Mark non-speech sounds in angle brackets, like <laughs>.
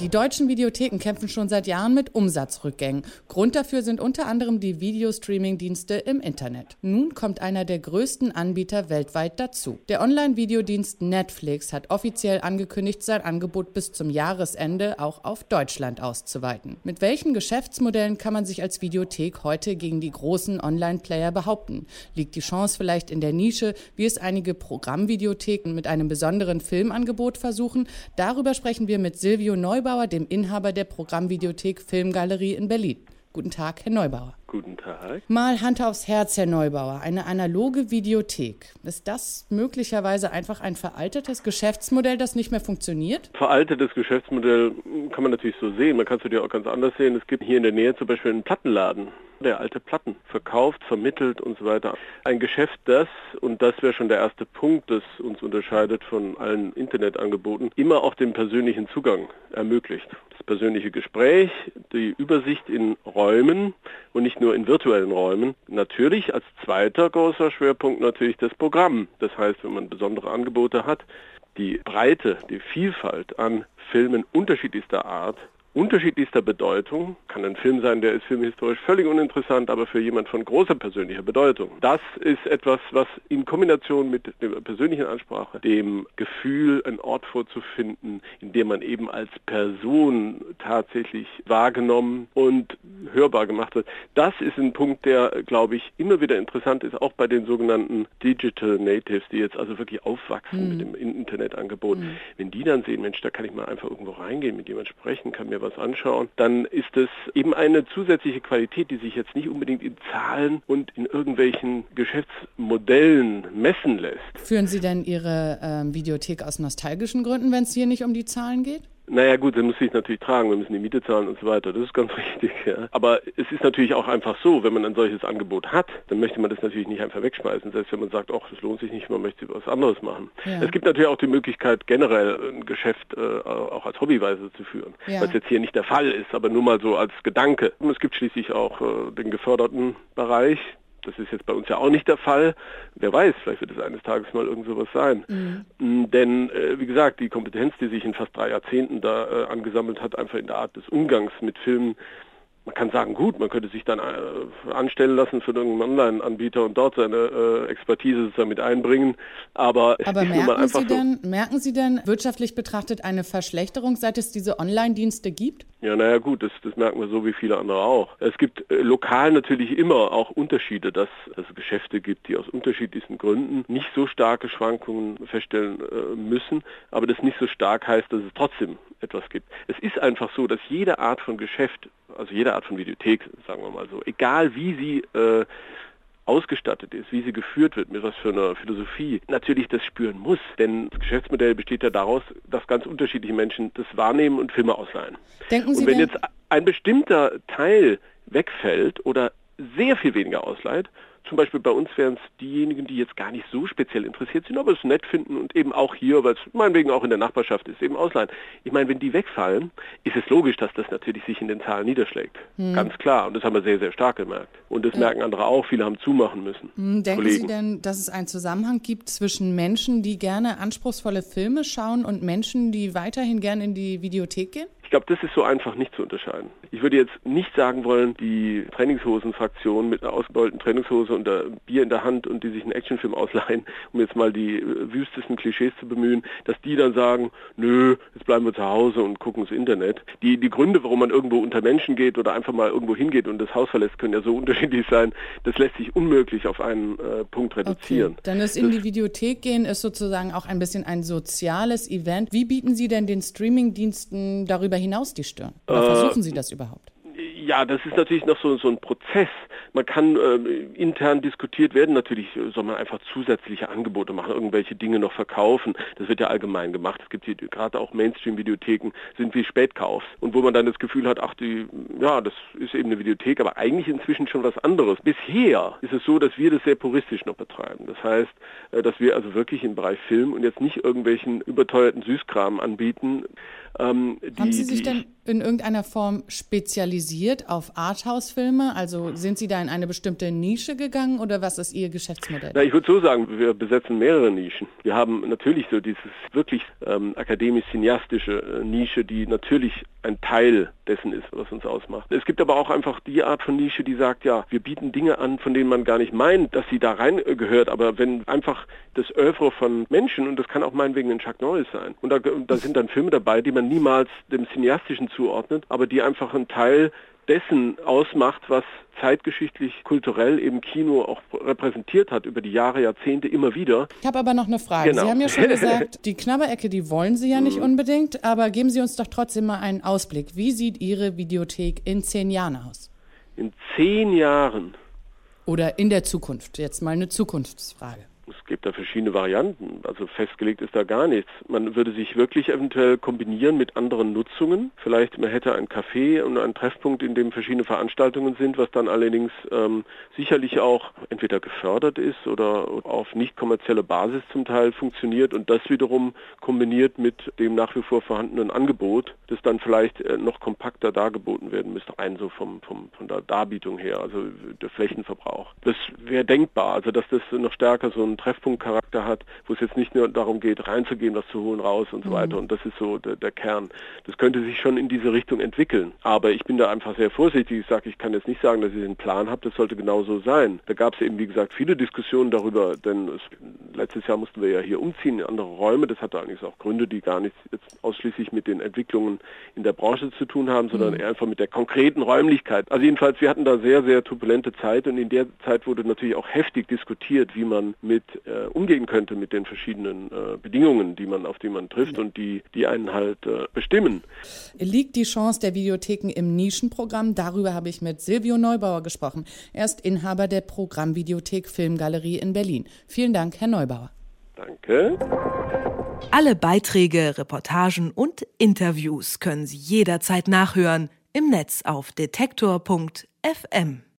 Die deutschen Videotheken kämpfen schon seit Jahren mit Umsatzrückgängen. Grund dafür sind unter anderem die Videostreaming-Dienste im Internet. Nun kommt einer der größten Anbieter weltweit dazu. Der Online-Videodienst Netflix hat offiziell angekündigt, sein Angebot bis zum Jahresende auch auf Deutschland auszuweiten. Mit welchen Geschäftsmodellen kann man sich als Videothek heute gegen die großen Online-Player behaupten? Liegt die Chance vielleicht in der Nische, wie es einige Programmvideotheken mit einem besonderen Filmangebot versuchen? Darüber sprechen wir mit Silvio Neubauer, dem Inhaber der Programmvideothek Filmgalerie in Berlin. Guten Tag, Herr Neubauer. Guten Tag. Mal Hand aufs Herz, Herr Neubauer. Eine analoge Videothek. Ist das möglicherweise einfach ein veraltetes Geschäftsmodell, das nicht mehr funktioniert? Veraltetes Geschäftsmodell kann man natürlich so sehen. Man kann es natürlich auch ganz anders sehen. Es gibt hier in der Nähe zum Beispiel einen Plattenladen, der alte Platten verkauft, vermittelt und so weiter. Ein Geschäft, das, und das wäre schon der erste Punkt, das uns unterscheidet von allen Internetangeboten, immer auch den persönlichen Zugang ermöglicht. Das persönliche Gespräch, die Übersicht in Räumen und nicht nur in virtuellen Räumen. Natürlich als zweiter großer Schwerpunkt natürlich das Programm. Das heißt, wenn man besondere Angebote hat, die Breite, die Vielfalt an Filmen unterschiedlichster Art unterschiedlichster Bedeutung. Kann ein Film sein, der ist filmhistorisch völlig uninteressant, aber für jemand von großer persönlicher Bedeutung. Das ist etwas, was in Kombination mit der persönlichen Ansprache, dem Gefühl, einen Ort vorzufinden, in dem man eben als Person tatsächlich wahrgenommen und hörbar gemacht wird. Das ist ein Punkt, der, glaube ich, immer wieder interessant ist, auch bei den sogenannten Digital Natives, die jetzt also wirklich aufwachsen mhm. mit dem Internetangebot. Mhm. Wenn die dann sehen, Mensch, da kann ich mal einfach irgendwo reingehen, mit jemandem sprechen, kann mir was anschauen, dann ist es eben eine zusätzliche Qualität, die sich jetzt nicht unbedingt in Zahlen und in irgendwelchen Geschäftsmodellen messen lässt. Führen Sie denn Ihre äh, Videothek aus nostalgischen Gründen, wenn es hier nicht um die Zahlen geht? Naja gut, dann muss ich natürlich tragen, wir müssen die Miete zahlen und so weiter, das ist ganz <laughs> richtig. Ja. Aber es ist natürlich auch einfach so, wenn man ein solches Angebot hat, dann möchte man das natürlich nicht einfach wegschmeißen, selbst wenn man sagt, ach, das lohnt sich nicht, man möchte was anderes machen. Ja. Es gibt natürlich auch die Möglichkeit, generell ein Geschäft äh, auch als Hobbyweise zu führen, ja. was jetzt hier nicht der Fall ist, aber nur mal so als Gedanke. Und es gibt schließlich auch äh, den geförderten Bereich, das ist jetzt bei uns ja auch nicht der Fall. Wer weiß, vielleicht wird es eines Tages mal irgend sowas sein. Mhm. Mm, denn, äh, wie gesagt, die Kompetenz, die sich in fast drei Jahrzehnten da äh, angesammelt hat, einfach in der Art des Umgangs mit Filmen, man kann sagen, gut, man könnte sich dann äh, anstellen lassen für irgendeinen Online-Anbieter und dort seine äh, Expertise sozusagen mit einbringen. Aber, Aber ist merken, einfach Sie denn, so. merken Sie denn wirtschaftlich betrachtet eine Verschlechterung, seit es diese Online-Dienste gibt? Ja, naja gut, das, das merken wir so wie viele andere auch. Es gibt äh, lokal natürlich immer auch Unterschiede, dass es Geschäfte gibt, die aus unterschiedlichsten Gründen nicht so starke Schwankungen feststellen äh, müssen, aber das nicht so stark heißt, dass es trotzdem etwas gibt. Es ist einfach so, dass jede Art von Geschäft, also jede Art von Videothek, sagen wir mal so, egal wie sie äh, ausgestattet ist, wie sie geführt wird, mit was für einer Philosophie, natürlich das spüren muss. Denn das Geschäftsmodell besteht ja daraus, dass ganz unterschiedliche Menschen das wahrnehmen und Filme ausleihen. Denken Sie und wenn jetzt ein bestimmter Teil wegfällt oder sehr viel weniger ausleiht, zum Beispiel bei uns wären es diejenigen, die jetzt gar nicht so speziell interessiert sind, aber es nett finden und eben auch hier, weil es meinetwegen auch in der Nachbarschaft ist, eben ausleihen. Ich meine, wenn die wegfallen, ist es logisch, dass das natürlich sich in den Zahlen niederschlägt. Hm. Ganz klar. Und das haben wir sehr, sehr stark gemerkt. Und das merken andere auch. Viele haben zumachen müssen. Hm, denken Kollegen. Sie denn, dass es einen Zusammenhang gibt zwischen Menschen, die gerne anspruchsvolle Filme schauen und Menschen, die weiterhin gerne in die Videothek gehen? Ich glaube, das ist so einfach nicht zu unterscheiden. Ich würde jetzt nicht sagen wollen, die Trainingshosen-Fraktion mit einer ausgebeulten Trainingshose und der Bier in der Hand und die sich einen Actionfilm ausleihen, um jetzt mal die äh, wüstesten Klischees zu bemühen, dass die dann sagen, nö, jetzt bleiben wir zu Hause und gucken das Internet. Die, die Gründe, warum man irgendwo unter Menschen geht oder einfach mal irgendwo hingeht und das Haus verlässt, können ja so <laughs> unterschiedlich sein. Das lässt sich unmöglich auf einen äh, Punkt reduzieren. Okay. Dann ist in die Videothek gehen ist sozusagen auch ein bisschen ein soziales Event. Wie bieten Sie denn den Streamingdiensten darüber hinaus die stören? Oder äh, versuchen Sie das überhaupt? Ja, das ist natürlich noch so, so ein Prozess. Man kann äh, intern diskutiert werden. Natürlich soll man einfach zusätzliche Angebote machen, irgendwelche Dinge noch verkaufen. Das wird ja allgemein gemacht. Es gibt hier gerade auch Mainstream-Videotheken, sind wie Spätkaufs. Und wo man dann das Gefühl hat, ach, die, ja, das ist eben eine Videothek, aber eigentlich inzwischen schon was anderes. Bisher ist es so, dass wir das sehr puristisch noch betreiben. Das heißt, äh, dass wir also wirklich im Bereich Film und jetzt nicht irgendwelchen überteuerten Süßkram anbieten, ähm, haben, Sie sich denn, in irgendeiner Form spezialisiert auf Arthouse-Filme? Also sind Sie da in eine bestimmte Nische gegangen oder was ist Ihr Geschäftsmodell? Na, ich würde so sagen, wir besetzen mehrere Nischen. Wir haben natürlich so dieses wirklich ähm, akademisch-cineastische äh, Nische, die natürlich ein Teil dessen ist, was uns ausmacht. Es gibt aber auch einfach die Art von Nische, die sagt, ja, wir bieten Dinge an, von denen man gar nicht meint, dass sie da rein äh, aber wenn einfach das Oeuvre von Menschen, und das kann auch meinetwegen ein Chuck Norris sein, und da, da sind dann Filme dabei, die man niemals dem Cineastischen zuordnet, aber die einfach ein Teil dessen ausmacht, was zeitgeschichtlich, kulturell eben Kino auch repräsentiert hat über die Jahre, Jahrzehnte immer wieder. Ich habe aber noch eine Frage. Genau. Sie haben ja schon <laughs> gesagt, die Knabberecke, die wollen Sie ja nicht mhm. unbedingt, aber geben Sie uns doch trotzdem mal einen Ausblick. Wie sieht Ihre Videothek in zehn Jahren aus? In zehn Jahren? Oder in der Zukunft? Jetzt mal eine Zukunftsfrage. Es gibt da verschiedene Varianten, also festgelegt ist da gar nichts. Man würde sich wirklich eventuell kombinieren mit anderen Nutzungen. Vielleicht man hätte ein Café und einen Treffpunkt, in dem verschiedene Veranstaltungen sind, was dann allerdings ähm, sicherlich auch entweder gefördert ist oder auf nicht kommerzielle Basis zum Teil funktioniert und das wiederum kombiniert mit dem nach wie vor vorhandenen Angebot, das dann vielleicht äh, noch kompakter dargeboten werden müsste, rein so vom, vom, von der Darbietung her, also der Flächenverbrauch. Das wäre denkbar, also dass das noch stärker so ein einen Treffpunktcharakter hat, wo es jetzt nicht nur darum geht, reinzugehen, was zu holen, raus und so mhm. weiter. Und das ist so der, der, Kern. Das könnte sich schon in diese Richtung entwickeln. Aber ich bin da einfach sehr vorsichtig. Ich sage, ich kann jetzt nicht sagen, dass ich einen Plan habe. Das sollte genau so sein. Da gab es eben, wie gesagt, viele Diskussionen darüber, denn es, letztes Jahr mussten wir ja hier umziehen in andere Räume. Das hatte eigentlich auch Gründe, die gar nicht jetzt ausschließlich mit den Entwicklungen in der Branche zu tun haben, sondern mhm. eher einfach mit der konkreten Räumlichkeit. Also jedenfalls, wir hatten da sehr, sehr turbulente Zeit und in der Zeit wurde natürlich auch heftig diskutiert, wie man mit äh, umgehen könnte mit den verschiedenen äh, Bedingungen, die man auf die man trifft und die die einen halt äh, bestimmen. Liegt die Chance der Videotheken im Nischenprogramm? Darüber habe ich mit Silvio Neubauer gesprochen. Er ist Inhaber der Programmvideothek Filmgalerie in Berlin. Vielen Dank, Herr Neubauer. Danke. Alle Beiträge, Reportagen und Interviews können Sie jederzeit nachhören im Netz auf detektor.fm.